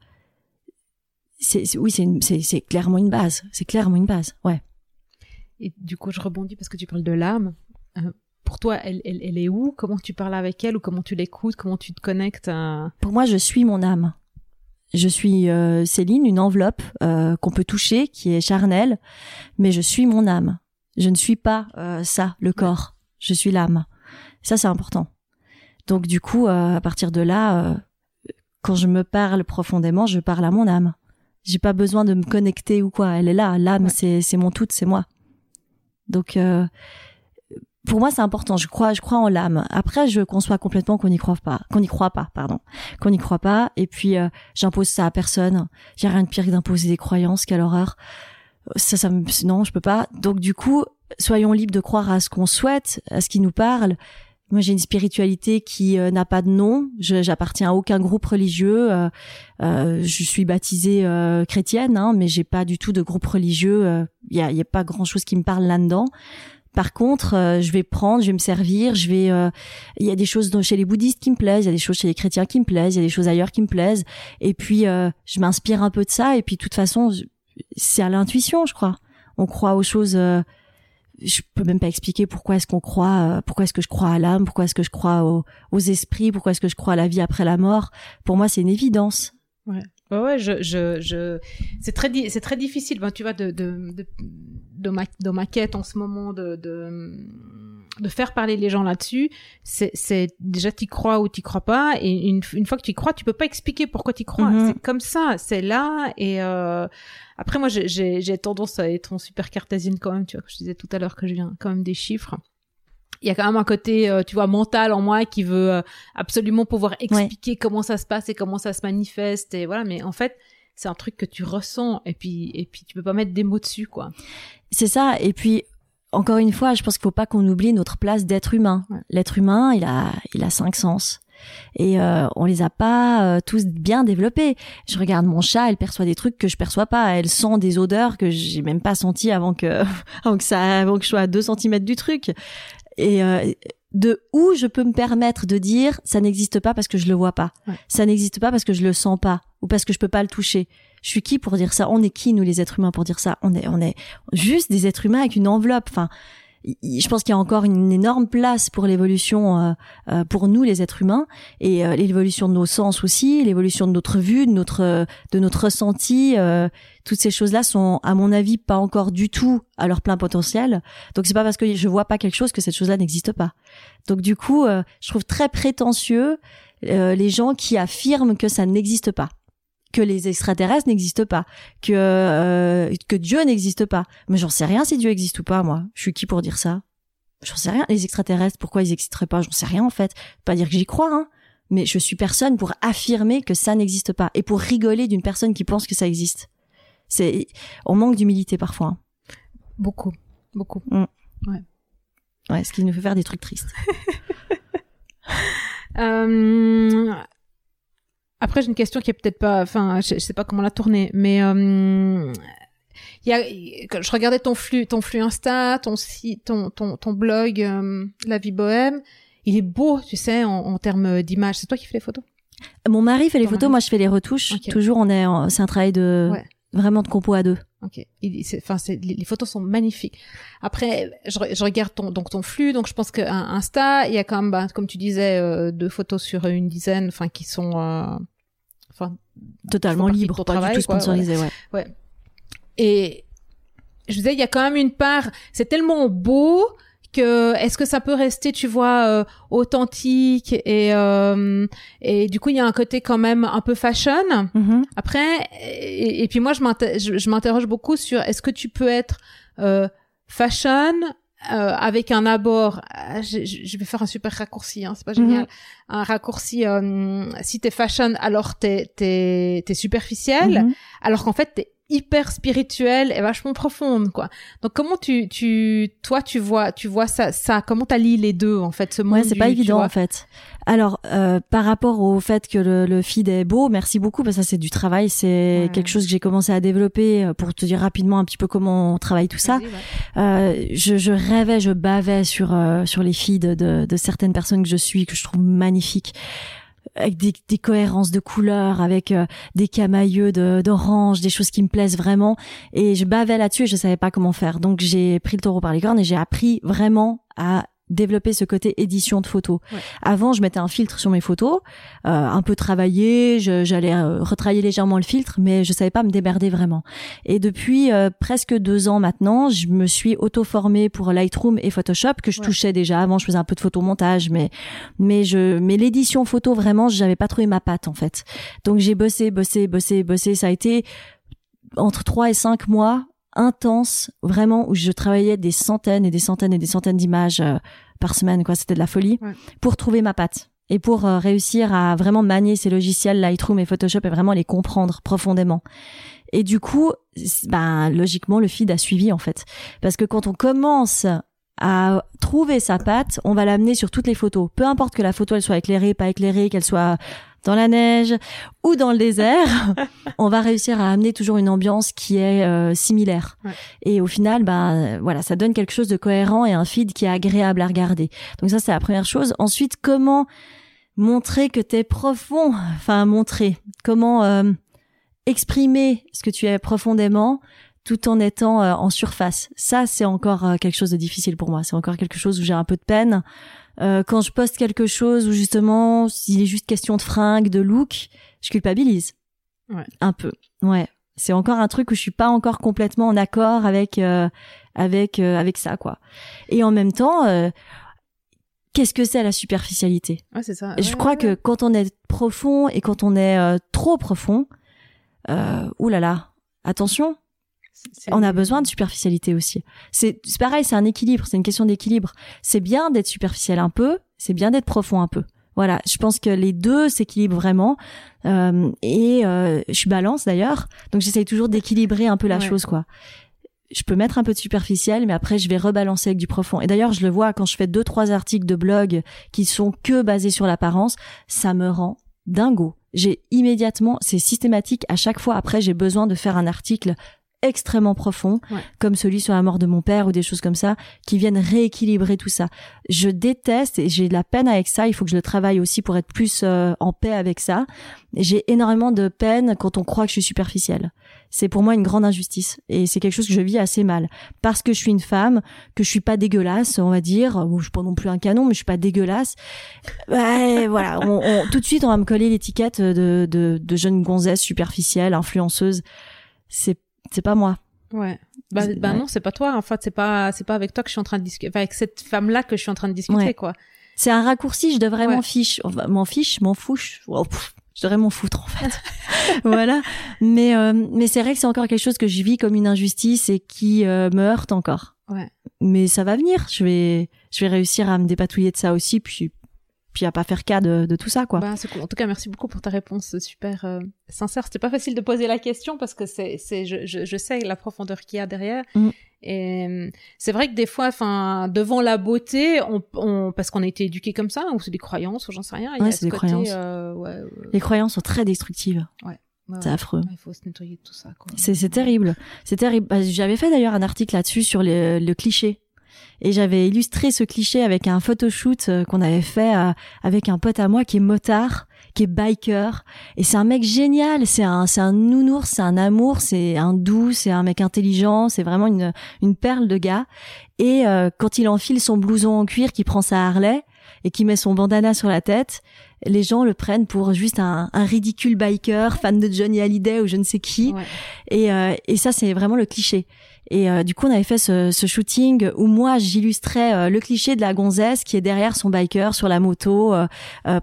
oui, c'est clairement une base, c'est clairement une base. Ouais. Et du coup, je rebondis parce que tu parles de l'âme. Euh, pour toi, elle, elle, elle est où? Comment tu parles avec elle ou comment tu l'écoutes? Comment tu te connectes à... Pour moi, je suis mon âme. Je suis euh, Céline, une enveloppe qu'on peut toucher, qui est charnelle, mais je suis mon âme. Je ne suis pas euh, ça, le corps. Je suis l'âme. Ça, c'est important. Donc, du coup, euh, à partir de là, euh, quand je me parle profondément, je parle à mon âme. J'ai pas besoin de me connecter ou quoi. Elle est là. L'âme, Ouais. c'est c'est mon tout, c'est moi. Donc, euh, pour moi, c'est important. Je crois, je crois en l'âme. Après, je conçois complètement qu'on n'y croit pas, qu'on n'y croit pas, pardon, qu'on n'y croit pas. Et puis, euh, j'impose ça à personne. J'ai rien de pire que d'imposer des croyances. Quelle horreur. Ça, ça me, non, je peux pas. Donc, du coup, soyons libres de croire à ce qu'on souhaite, à ce qui nous parle. Moi, j'ai une spiritualité qui euh, n'a pas de nom. J'appartiens à aucun groupe religieux. Euh, euh, je suis baptisée euh, chrétienne, hein, mais j'ai pas du tout de groupe religieux. Il y, a, y a pas grand chose qui me parle là-dedans. Par contre, euh, je vais prendre, je vais me servir, je vais. euh, Il y a des choses dans- chez les bouddhistes qui me plaisent, il y a des choses chez les chrétiens qui me plaisent, il y a des choses ailleurs qui me plaisent. Et puis, euh, je m'inspire un peu de ça. Et puis, de toute façon, c'est à l'intuition, je crois. On croit aux choses. euh, je peux même pas expliquer pourquoi est-ce qu'on croit, euh, pourquoi est-ce que je crois à l'âme, pourquoi est-ce que je crois aux, aux esprits, pourquoi est-ce que je crois à la vie après la mort. Pour moi, c'est une évidence. Ouais, ouais, je, je, je... c'est très, c'est très difficile. Ben, tu vois, de, de, de, de ma, dans ma quête en ce moment de, de, de faire parler les gens là-dessus. C'est, c'est déjà t'y crois ou t'y crois pas. Et une, une fois que tu y crois, tu peux pas expliquer pourquoi t'y crois. Mhm. C'est comme ça, c'est là. Et euh, après, moi, j'ai, j'ai, j'ai tendance à être en super cartésienne quand même. Tu vois, je disais tout à l'heure que je viens quand même des chiffres. Il y a quand même un côté, euh, tu vois, mental en moi qui veut euh, absolument pouvoir expliquer comment ça se passe et comment ça se manifeste et voilà. Mais en fait, c'est un truc que tu ressens et puis et puis tu peux pas mettre des mots dessus quoi. C'est ça. Et puis, encore une fois, je pense qu'il faut pas qu'on oublie notre place d'être humain. L'être humain, il a, il a cinq sens. Et euh, on les a pas euh, tous bien développés. Je regarde mon chat, elle perçoit des trucs que je perçois pas. Elle sent des odeurs que j'ai même pas senti avant que, avant que ça, avant que je sois à deux centimètres du truc. Et euh, de où je peux me permettre de dire ça n'existe pas parce que je le vois pas. Ouais. Ça n'existe pas parce que je le sens pas ou parce que je peux pas le toucher. Je suis qui pour dire ça? On est qui nous les êtres humains pour dire ça? On est on est juste des êtres humains avec une enveloppe. Enfin, je pense qu'il y a encore une énorme place pour l'évolution euh, euh, pour nous les êtres humains et l'évolution de nos sens aussi, l'évolution de notre vue, de notre de notre ressenti. toutes ces choses-là sont, à mon avis, pas encore du tout à leur plein potentiel. Donc c'est pas parce que je vois pas quelque chose que cette chose-là n'existe pas. Donc du coup, je trouve très prétentieux les gens qui affirment que ça n'existe pas que les extraterrestres n'existent pas, que euh, que Dieu n'existe pas. Mais j'en sais rien si Dieu existe ou pas, moi. Je suis qui pour dire ça? J'en sais rien. Les extraterrestres, pourquoi ils n'existeraient pas? J'en sais rien en fait. Pas dire que j'y crois, hein. Mais je suis personne pour affirmer que ça n'existe pas et pour rigoler d'une personne qui pense que ça existe. C'est, on manque d'humilité parfois. Hein. Beaucoup, beaucoup. Mm. Ouais. Ouais, ce qui nous fait faire des trucs tristes. euh, après, j'ai une question qui est peut-être pas, enfin, je, sais pas comment la tourner, mais euh, il y a, je regardais ton flux, ton flux Insta, ton site, ton, ton, ton blog, euh, La Vie Bohème. Il est beau, tu sais, en, termes d'image. C'est toi qui fais les photos? Mon mari fait les photos, moi je fais les retouches. Toujours, on est, c'est un travail de vraiment de compo à deux. Ok. Enfin, les, photos sont magnifiques. Après, je, je, regarde ton donc ton flux, donc je pense que Insta, il y a quand même, bah, comme tu disais, euh, deux photos sur une dizaine, enfin qui sont, euh, totalement libres, pas travail, du tout sponsorisées, ouais. ouais. Et je disais, il y a quand même une part, c'est tellement beau est-ce que ça peut rester, tu vois, euh, authentique et euh, et du coup il y a un côté quand même un peu fashion. Mm-hmm. Après et, puis moi je m'interroge beaucoup sur est-ce que tu peux être euh, fashion avec un abord, je, vais faire un super raccourci, hein, c'est pas génial, mm-hmm. un raccourci. si t'es fashion, alors t'es t'es t'es superficiel, mm-hmm. alors qu'en fait t'es hyper spirituelle et vachement profonde quoi. Donc comment tu tu toi tu vois tu vois ça ça comment t'allies les deux en fait ce monde Ouais, c'est pas évident en fait. Alors euh, par rapport au fait que le, le feed est beau, merci beaucoup parce que ça c'est du travail, c'est quelque chose que j'ai commencé à développer euh, pour te dire rapidement un petit peu comment on travaille tout ça. Euh, je, je rêvais, je bavais sur euh, sur les feeds de, de certaines personnes que je suis que je trouve magnifiques avec des, des, cohérences de couleurs, avec euh, des camailleux d'orange, des choses qui me plaisent vraiment. Et je bavais là-dessus et je savais pas comment faire. Donc j'ai pris le taureau par les cornes et j'ai appris vraiment à développer ce côté édition de photos. Avant, je mettais un filtre sur mes photos, euh, un peu travaillé, j'allais euh, retravailler légèrement le filtre, mais je savais pas me démerder vraiment. Et depuis euh, presque deux ans maintenant, je me suis auto-formée pour Lightroom et Photoshop que je touchais déjà avant. Je faisais un peu de photomontage, mais mais je mais l'édition photo vraiment, j'avais pas trouvé ma patte en fait. Donc j'ai bossé, bossé, bossé, bossé. Ça a été entre trois et cinq mois intense, vraiment où je travaillais des centaines et des centaines et des centaines d'images euh, par semaine, quoi. C'était de la folie pour trouver ma patte et pour euh, réussir à vraiment manier ces logiciels Lightroom et Photoshop et vraiment les comprendre profondément. Et du coup, ben logiquement le feed a suivi en fait, parce que quand on commence à trouver sa patte, on va l'amener sur toutes les photos. Peu importe que la photo elle soit éclairée, pas éclairée, qu'elle soit dans la neige ou dans le désert, on va réussir à amener toujours une ambiance qui est euh, similaire. Et au final, ben voilà, ça donne quelque chose de cohérent et un feed qui est agréable à regarder. Donc ça, c'est la première chose. Ensuite, comment montrer que t'es profond, enfin montrer, comment euh, exprimer ce que tu es profondément tout en étant euh, en surface? Ça, c'est encore quelque chose de difficile pour moi. C'est encore quelque chose où j'ai un peu de peine. Euh, quand je poste quelque chose où justement s'il est juste question de fringues, de look, je culpabilise. Ouais. Un peu. Ouais. C'est encore un truc où je suis pas encore complètement en accord avec euh, avec euh, avec ça quoi. Et en même temps qu'est-ce que c'est la superficialité? Ouais, c'est ça. je crois que quand on est profond et quand on est trop profond euh, oulala, attention, on a besoin de superficialité aussi. C'est pareil, c'est un équilibre, c'est une question d'équilibre. C'est bien d'être superficiel un peu, c'est bien d'être profond un peu. Voilà, je pense que les deux s'équilibrent vraiment. Euh, et euh, je suis balance d'ailleurs, donc j'essaye toujours d'équilibrer un peu la chose, quoi. Je peux mettre un peu de superficiel, mais après je vais rebalancer avec du profond. Et d'ailleurs, je le vois quand je fais deux trois articles de blog qui sont que basés sur l'apparence, ça me rend dingo. J'ai immédiatement, c'est systématique. À chaque fois après, j'ai besoin de faire un article extrêmement profond, comme celui sur la mort de mon père ou des choses comme ça, qui viennent rééquilibrer tout ça. Je déteste et j'ai de la peine avec ça. Il faut que je le travaille aussi pour être plus euh, en paix avec ça. J'ai énormément de peine quand on croit que je suis superficielle. c'est pour moi une grande injustice et c'est quelque chose que je vis assez mal parce que je suis une femme, que je suis pas dégueulasse, on va dire, ou je suis pas non plus un canon, mais je suis pas dégueulasse. Ouais, voilà, on, tout de suite on va me coller l'étiquette de, de, de jeune gonzesse superficielle, influenceuse. C'est c'est pas moi. Ouais. Bah, bah non, c'est pas toi. En fait, c'est pas c'est pas avec toi que je suis en train de discuter. Enfin, avec cette femme là que je suis en train de discuter, quoi. C'est un raccourci. Je devrais m'en fiche, m'en fiche, m'en fouche. Oh, je devrais m'en foutre en fait. voilà. Mais euh, mais c'est vrai que c'est encore quelque chose que je vis comme une injustice et qui euh, me heurte encore. Ouais. Mais ça va venir. Je vais je vais réussir à me dépatouiller de ça aussi. Puis puis à pas faire cas de, de tout ça quoi. Bah, cool. En tout cas, merci beaucoup pour ta réponse super euh, sincère. C'était pas facile de poser la question parce que c'est je, je, je, sais la profondeur qu'il y a derrière. Mm. Et euh, c'est vrai que des fois, enfin, devant la beauté, on, on parce qu'on a été éduqué comme ça, ou c'est des croyances, ou j'en sais rien. Ouais, c'est des croyances. Euh, ouais, Les croyances sont très destructives. Ouais. c'est affreux. Il faut se nettoyer de tout ça. C'est terrible. C'est terrible. Bah, j'avais fait d'ailleurs un article là-dessus sur le cliché et j'avais illustré ce cliché avec un photoshoot euh, qu'on avait fait euh, avec un pote à moi qui est motard qui est biker. Et c'est un mec génial c'est un c'est un nounours c'est un amour c'est un doux c'est un mec intelligent c'est vraiment une une perle de gars. Et euh, quand il enfile son blouson en cuir qui prend sa Harley et qui met son bandana sur la tête les gens le prennent pour juste un, un ridicule biker fan de Johnny Hallyday ou je ne sais qui. Et et ça c'est vraiment le cliché et euh, du coup, on avait fait ce, ce shooting où moi, j'illustrais euh, le cliché de la gonzesse qui est derrière son biker sur la moto, euh,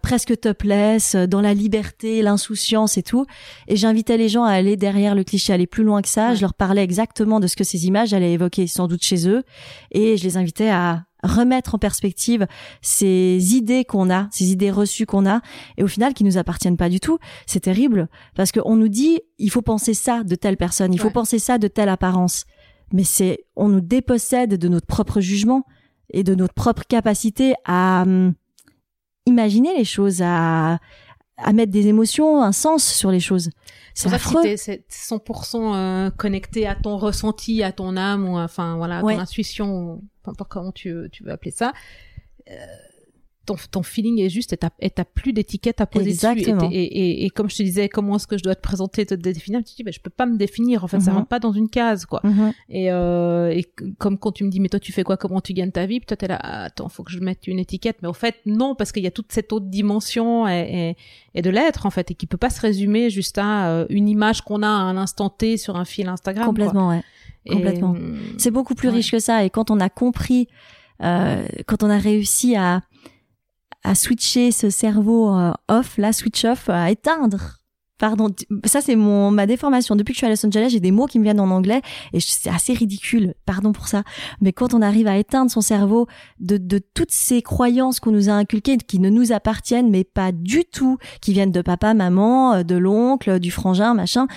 presque topless, dans la liberté, l'insouciance et tout. Et j'invitais les gens à aller derrière le cliché, aller plus loin que ça. Je leur parlais exactement de ce que ces images allaient évoquer sans doute chez eux. Et je les invitais à remettre en perspective ces idées qu'on a, ces idées reçues qu'on a, et au final qui nous appartiennent pas du tout. C'est terrible parce qu'on nous dit il faut penser ça de telle personne, il faut penser ça de telle apparence mais c'est on nous dépossède de notre propre jugement et de notre propre capacité à hum, imaginer les choses, à, à mettre des émotions, un sens sur les choses. C'est affreux. C'est 100% euh, connecté à ton ressenti, à ton âme ou enfin voilà, à ton intuition, peu importe comment tu, tu veux appeler ça. Euh, ton, ton feeling est juste et t'as plus d'étiquette à poser Exactement. dessus. Et, et, et, comme je te disais, comment est-ce que je dois te présenter, te définir Tu te dis, bah, je peux pas me définir. En fait, ça mhm. rentre pas dans une case, quoi. Mhm. Et, euh, et comme quand tu me dis, mais toi, tu fais quoi? Comment tu gagnes ta vie? Puis toi, t'es là, ah, attends, faut que je mette une étiquette. Mais au fait, non, parce qu'il y a toute cette autre dimension et, et, de l'être, en fait, et qui peut pas se résumer juste à euh, une image qu'on a à un instant T sur un fil Instagram. Complètement, quoi. ouais. Complètement. C'est beaucoup plus riche que ça. Et quand on a compris, euh, quand on a réussi à à switcher ce cerveau euh, off, là, switch off, à éteindre. Pardon, ça c'est mon ma déformation. Depuis que je suis à Los Angeles, j'ai des mots qui me viennent en anglais et c'est assez ridicule. Pardon pour ça. Mais quand on arrive à éteindre son cerveau de, de toutes ces croyances qu'on nous a inculquées, qui ne nous appartiennent mais pas du tout, qui viennent de papa, maman, euh, de l'oncle, du frangin, machin.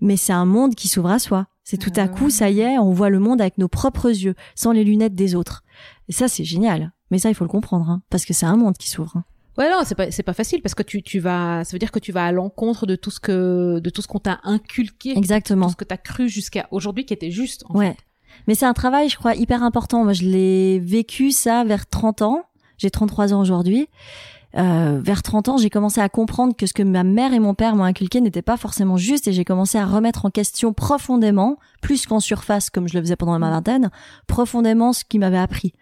Mais c'est un monde qui s'ouvre à soi. C'est tout à coup, ça y est, on voit le monde avec nos propres yeux, sans les lunettes des autres. Et ça, c'est génial. Mais ça, il faut le comprendre, hein, parce que c'est un monde qui s'ouvre. Hein. Ouais, non, c'est pas, c'est pas facile parce que tu, tu vas, ça veut dire que tu vas à l'encontre de tout ce que, de tout ce qu'on t'a inculqué. Exactement. Tout ce que t'as cru jusqu'à aujourd'hui qui était juste. En ouais. Mais c'est un travail, je crois, hyper important. Moi, je l'ai vécu ça vers 30 ans. J'ai 33 ans aujourd'hui. Euh, vers 30 ans, j'ai commencé à comprendre que ce que ma mère et mon père m'ont inculqué n'était pas forcément juste et j'ai commencé à remettre en question profondément, plus qu'en surface comme je le faisais pendant ma vingtaine, profondément ce qui m'avait appris.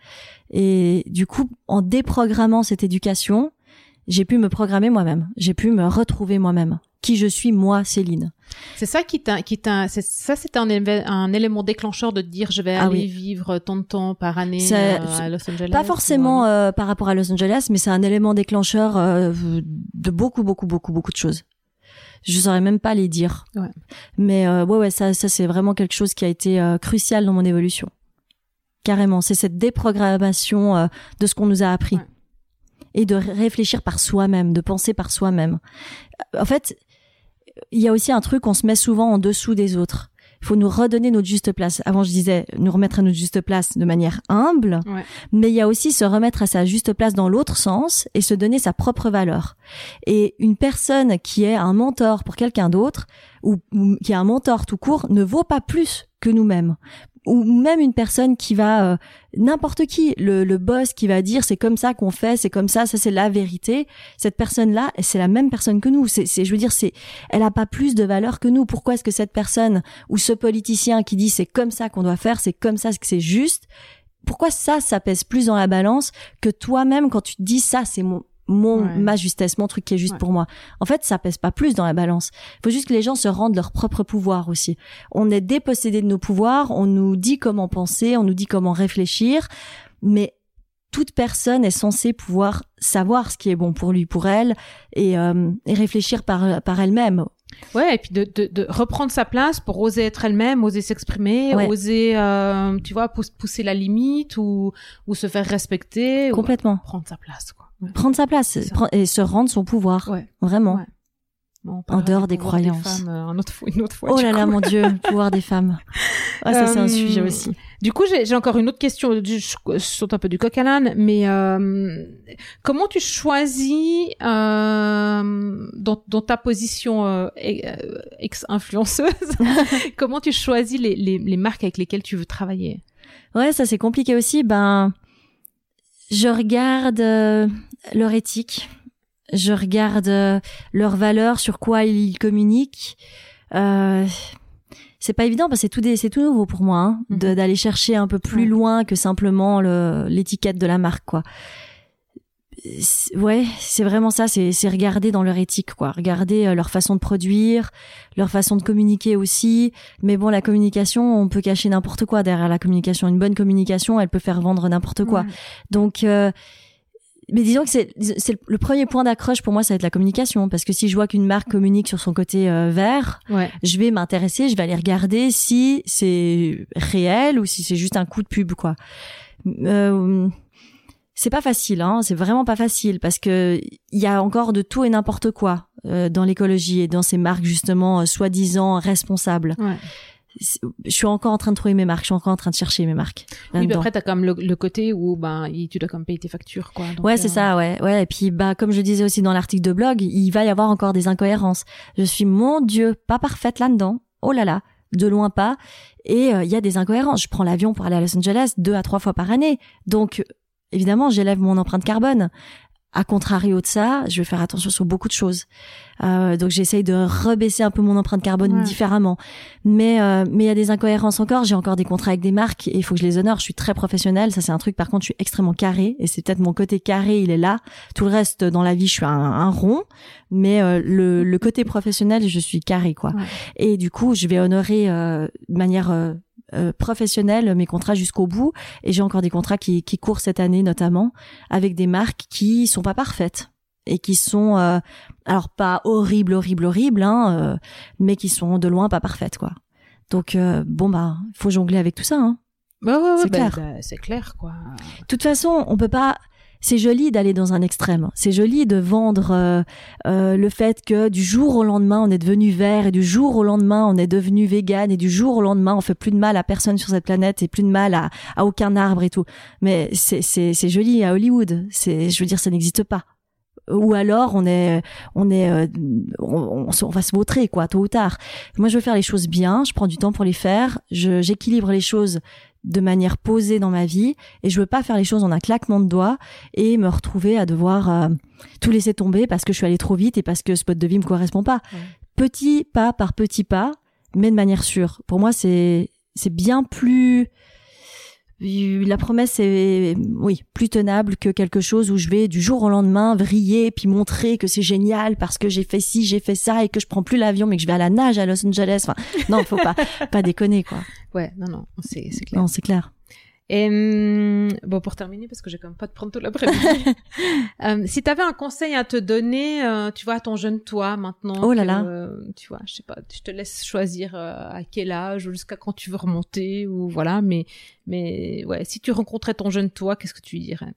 Et du coup, en déprogrammant cette éducation, j'ai pu me programmer moi-même. J'ai pu me retrouver moi-même. Qui je suis, moi, Céline. C'est ça qui t'a, qui t'a, ça c'était un, un, élément déclencheur de dire je vais ah aller vivre tant de temps par année euh, à Los Angeles. Pas forcément euh, par rapport à Los Angeles, mais c'est un élément déclencheur euh, de beaucoup, beaucoup, beaucoup, beaucoup de choses. Je saurais même pas les dire. Ouais. Mais ouais, ouais, ça, ça c'est vraiment quelque chose qui a été crucial dans mon évolution. Carrément, c'est cette déprogrammation euh, de ce qu'on nous a appris. Et de réfléchir par soi-même, de penser par soi-même. En fait, il y a aussi un truc, on se met souvent en dessous des autres. Il faut nous redonner notre juste place. Avant, je disais nous remettre à notre juste place de manière humble, mais il y a aussi se remettre à sa juste place dans l'autre sens et se donner sa propre valeur. Et une personne qui est un mentor pour quelqu'un d'autre ou, qui est un mentor tout court ne vaut pas plus que nous-mêmes. Ou même une personne qui va euh, n'importe qui le, le boss qui va dire c'est comme ça qu'on fait c'est comme ça ça c'est la vérité. Cette personne là c'est la même personne que nous. C'est je veux dire c'est elle a pas plus de valeur que nous. Pourquoi est-ce que cette personne ou ce politicien qui dit c'est comme ça qu'on doit faire c'est comme ça que c'est juste pourquoi ça ça pèse plus dans la balance que toi-même quand tu te dis ça c'est mon mon Ouais. ma justesse, mon truc qui est juste Ouais. pour moi. En fait, ça pèse pas plus dans la balance. Il faut juste que les gens se rendent leur propre pouvoir aussi. On est dépossédé de nos pouvoirs, on nous dit comment penser, on nous dit comment réfléchir, mais toute personne est censée pouvoir savoir ce qui est bon pour lui, pour elle, et, euh, et réfléchir par, par elle-même. Ouais, et puis de, de, de reprendre sa place pour oser être elle-même, oser s'exprimer, Ouais. oser, euh, tu vois, pousse- pousser la limite ou, ou se faire respecter. ou- Complètement. prendre sa place, quoi. Ouais. Prendre sa place et se rendre son pouvoir. Ouais. Vraiment. Ouais. Bon, on parlera dehors des croyances. femmes, euh, un autre fois, une autre fois. Oh là là, mon Dieu, le pouvoir des femmes. Ouais, ça, c'est un Euh, sujet aussi. Du coup, j'ai encore une autre question. Je saute un peu du coq à l'âne, mais euh, comment tu choisis euh, dans, dans ta position euh, e- ex-influenceuse, comment tu choisis les, les, les marques avec lesquelles tu veux travailler? Ouais, ça c'est compliqué aussi. Ben, je regarde euh, leur éthique, je regarde euh, leurs valeurs, sur quoi ils communiquent. Euh, c'est pas évident parce que c'est tout, des- c'est tout nouveau pour moi hein, de- Mhm. d'aller chercher un peu plus Ouais. loin que simplement le- l'étiquette de la marque, quoi. C'est- Ouais, c'est vraiment ça. C'est c'est regarder dans leur éthique, quoi. Regarder euh, leur façon de produire, leur façon de communiquer aussi. Mais bon, la communication, on peut cacher n'importe quoi derrière la communication. Une bonne communication, elle peut faire vendre n'importe quoi. Donc, euh, mais disons que c'est le premier point d'accroche pour moi, ça va être la communication, parce que si je vois qu'une marque communique sur son côté euh, vert, Ouais. je vais m'intéresser, je vais aller regarder si c'est réel ou si c'est juste un coup de pub, quoi. Euh, c'est pas facile, hein. C'est vraiment pas facile parce que il y a encore de tout et n'importe quoi euh, dans l'écologie et dans ces marques justement euh, soi-disant responsables. Ouais. Je suis encore en train de trouver mes marques, je suis encore en train de chercher mes marques. Oui, mais après, t'as quand même le, le côté où ben, il- tu dois quand même payer tes factures, quoi. Donc, Ouais, c'est euh, ça, ouais, ouais. Et puis, bah, comme je disais aussi dans l'article de blog, il va y avoir encore des incohérences. Je suis, mon Dieu, pas parfaite là-dedans. Oh là là, de loin pas. Et euh, il y a des incohérences. Je prends l'avion pour aller à Los Angeles deux à trois fois par année. Donc, évidemment, j'élève mon empreinte carbone. À contrario de ça, je vais faire attention sur beaucoup de choses. Euh, donc j'essaye de rebaisser un peu mon empreinte carbone Ouais. différemment. Mais euh, mais il y a des incohérences encore. J'ai encore des contrats avec des marques et il faut que je les honore. Je suis très professionnelle. Ça c'est un truc. Par contre, je suis extrêmement carré et c'est peut-être mon côté carré. Il est là. Tout le reste dans la vie, je suis un, un rond. Mais euh, le, le côté professionnel, je suis carré quoi. Ouais. Et du coup, je vais honorer euh, de manière euh, professionnelle mes contrats jusqu'au bout. Et j'ai encore des contrats qui, qui courent cette année notamment avec des marques qui sont pas parfaites et qui sont euh, alors pas horribles, horribles, horribles, hein, euh, mais qui sont de loin pas parfaites quoi. Donc euh, bon bah faut jongler avec tout ça. Hein. Bah ouais, ouais, C'est bah, clair. bah, c'est clair, quoi. De toute façon, on peut pas. C'est joli d'aller dans un extrême. C'est joli de vendre euh, euh, le fait que du jour au lendemain on est devenu vert et du jour au lendemain on est devenu vegan et du jour au lendemain on fait plus de mal à personne sur cette planète et plus de mal à, à aucun arbre et tout. Mais c'est c'est c'est joli à Hollywood. C'est je veux dire ça n'existe pas. Ou alors on est on est euh, on, on va se vautrer quoi tôt ou tard. Moi je veux faire les choses bien. Je prends du temps pour les faire. J'équilibre les choses de manière posée dans ma vie et je veux pas faire les choses en un claquement de doigts et me retrouver à devoir euh, tout laisser tomber parce que je suis allée trop vite et parce que ce mode de vie me correspond pas. Ouais. Petit pas par petit pas, mais de manière sûre. Pour moi, c'est c'est bien plus la promesse est oui plus tenable que quelque chose où je vais du jour au lendemain vriller puis montrer que c'est génial parce que j'ai fait ci j'ai fait ça et que je prends plus l'avion mais que je vais à la nage à Los Angeles. Enfin non faut pas pas déconner quoi. Ouais, non, non, c'est c'est clair. non c'est clair Et hum, bon, pour terminer, parce que j'ai quand même pas de prendre tout l'après-midi. euh, si tu avais un conseil à te donner, euh, tu vois, à ton jeune toi maintenant. Oh là que, là. euh, tu vois, je sais pas, je te laisse choisir euh, à quel âge ou jusqu'à quand tu veux remonter ou voilà. Mais mais ouais, si tu rencontrais ton jeune toi, qu'est-ce que tu lui dirais?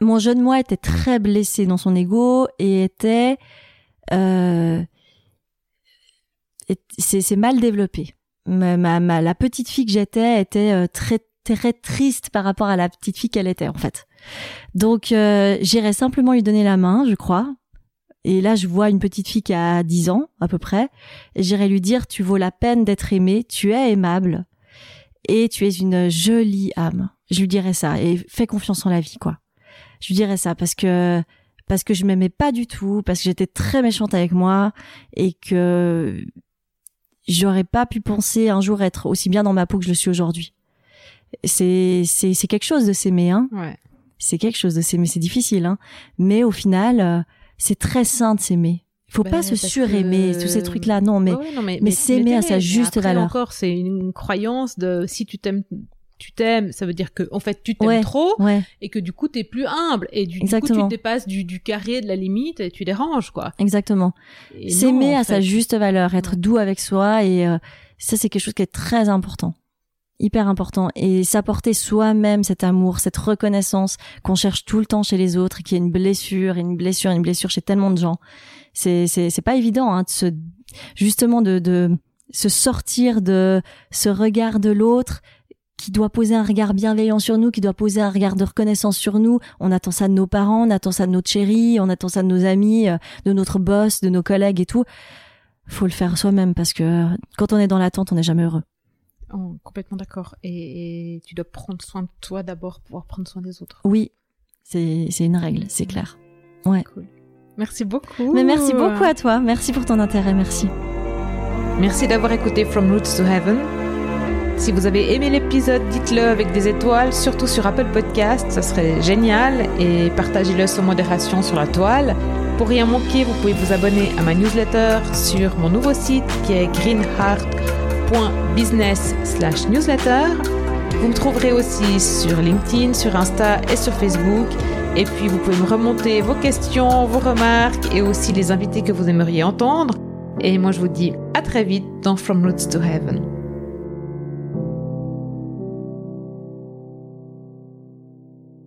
Mon jeune moi était très blessé dans son ego et était c'est mal développé ma, ma, ma- la petite fille que j'étais était très très triste par rapport à la petite fille qu'elle était en fait donc euh, j'irais simplement lui donner la main je crois et là je vois une petite fille qui a 10 ans à peu près et j'irais lui dire tu vaux la peine d'être aimée tu es aimable et tu es une jolie âme. Je lui dirais ça et fais confiance en la vie, quoi. Je lui dirais ça parce que parce que je m'aimais pas du tout, parce que j'étais très méchante avec moi et que j'aurais pas pu penser un jour être aussi bien dans ma peau que je le suis aujourd'hui. C'est c'est c'est quelque chose de s'aimer, hein. Ouais. C'est quelque chose de s'aimer, c'est difficile, hein. Mais au final, euh, c'est très sain de s'aimer. Il faut Ben, pas se parce sureimer, que- tous ces trucs-là. Non, mais Ouais, ouais, non, mais, mais s'aimer à sa juste Après, valeur. encore, c'est une croyance de si tu t'aimes, tu t'aimes, ça veut dire que en fait tu t'aimes Ouais. trop ouais, et que du coup t'es plus humble et du, du coup tu dépasses du, du carré de la limite et tu déranges quoi. exactement. S'aimer à sa juste valeur, être doux avec soi et euh, ça c'est quelque chose qui est très important. Hyper important et s'apporter soi-même cet amour, cette reconnaissance qu'on cherche tout le temps chez les autres, qui est une blessure, une blessure, une blessure chez tellement de gens. C'est c'est c'est pas évident hein, de se justement de de se sortir de ce regard de l'autre qui doit poser un regard bienveillant sur nous, qui doit poser un regard de reconnaissance sur nous. On attend ça de nos parents, on attend ça de notre chérie, on attend ça de nos amis, euh, de notre boss, de nos collègues et tout. Faut le faire soi-même parce que quand on est dans l'attente, on n'est jamais heureux. Oh, complètement d'accord. Et, et tu dois prendre soin de toi d'abord pour pouvoir prendre soin des autres. Oui, c'est c'est une règle, c'est clair. Ouais. Cool. Merci beaucoup. Mais merci beaucoup à toi, merci pour ton intérêt, merci. Merci d'avoir écouté From Roots to Heaven. Si vous avez aimé l'épisode, dites-le avec des étoiles, surtout sur Apple Podcast, ça serait génial, et partagez-le sans modération sur la toile. Pour rien manquer, vous pouvez vous abonner à ma newsletter sur mon nouveau site qui est greenheart.business/newsletter. Vous me trouverez aussi sur LinkedIn, sur Insta et sur Facebook. Et puis vous pouvez me remonter vos questions, vos remarques et aussi les invités que vous aimeriez entendre. Et moi je vous dis à très vite dans From Roots to Heaven.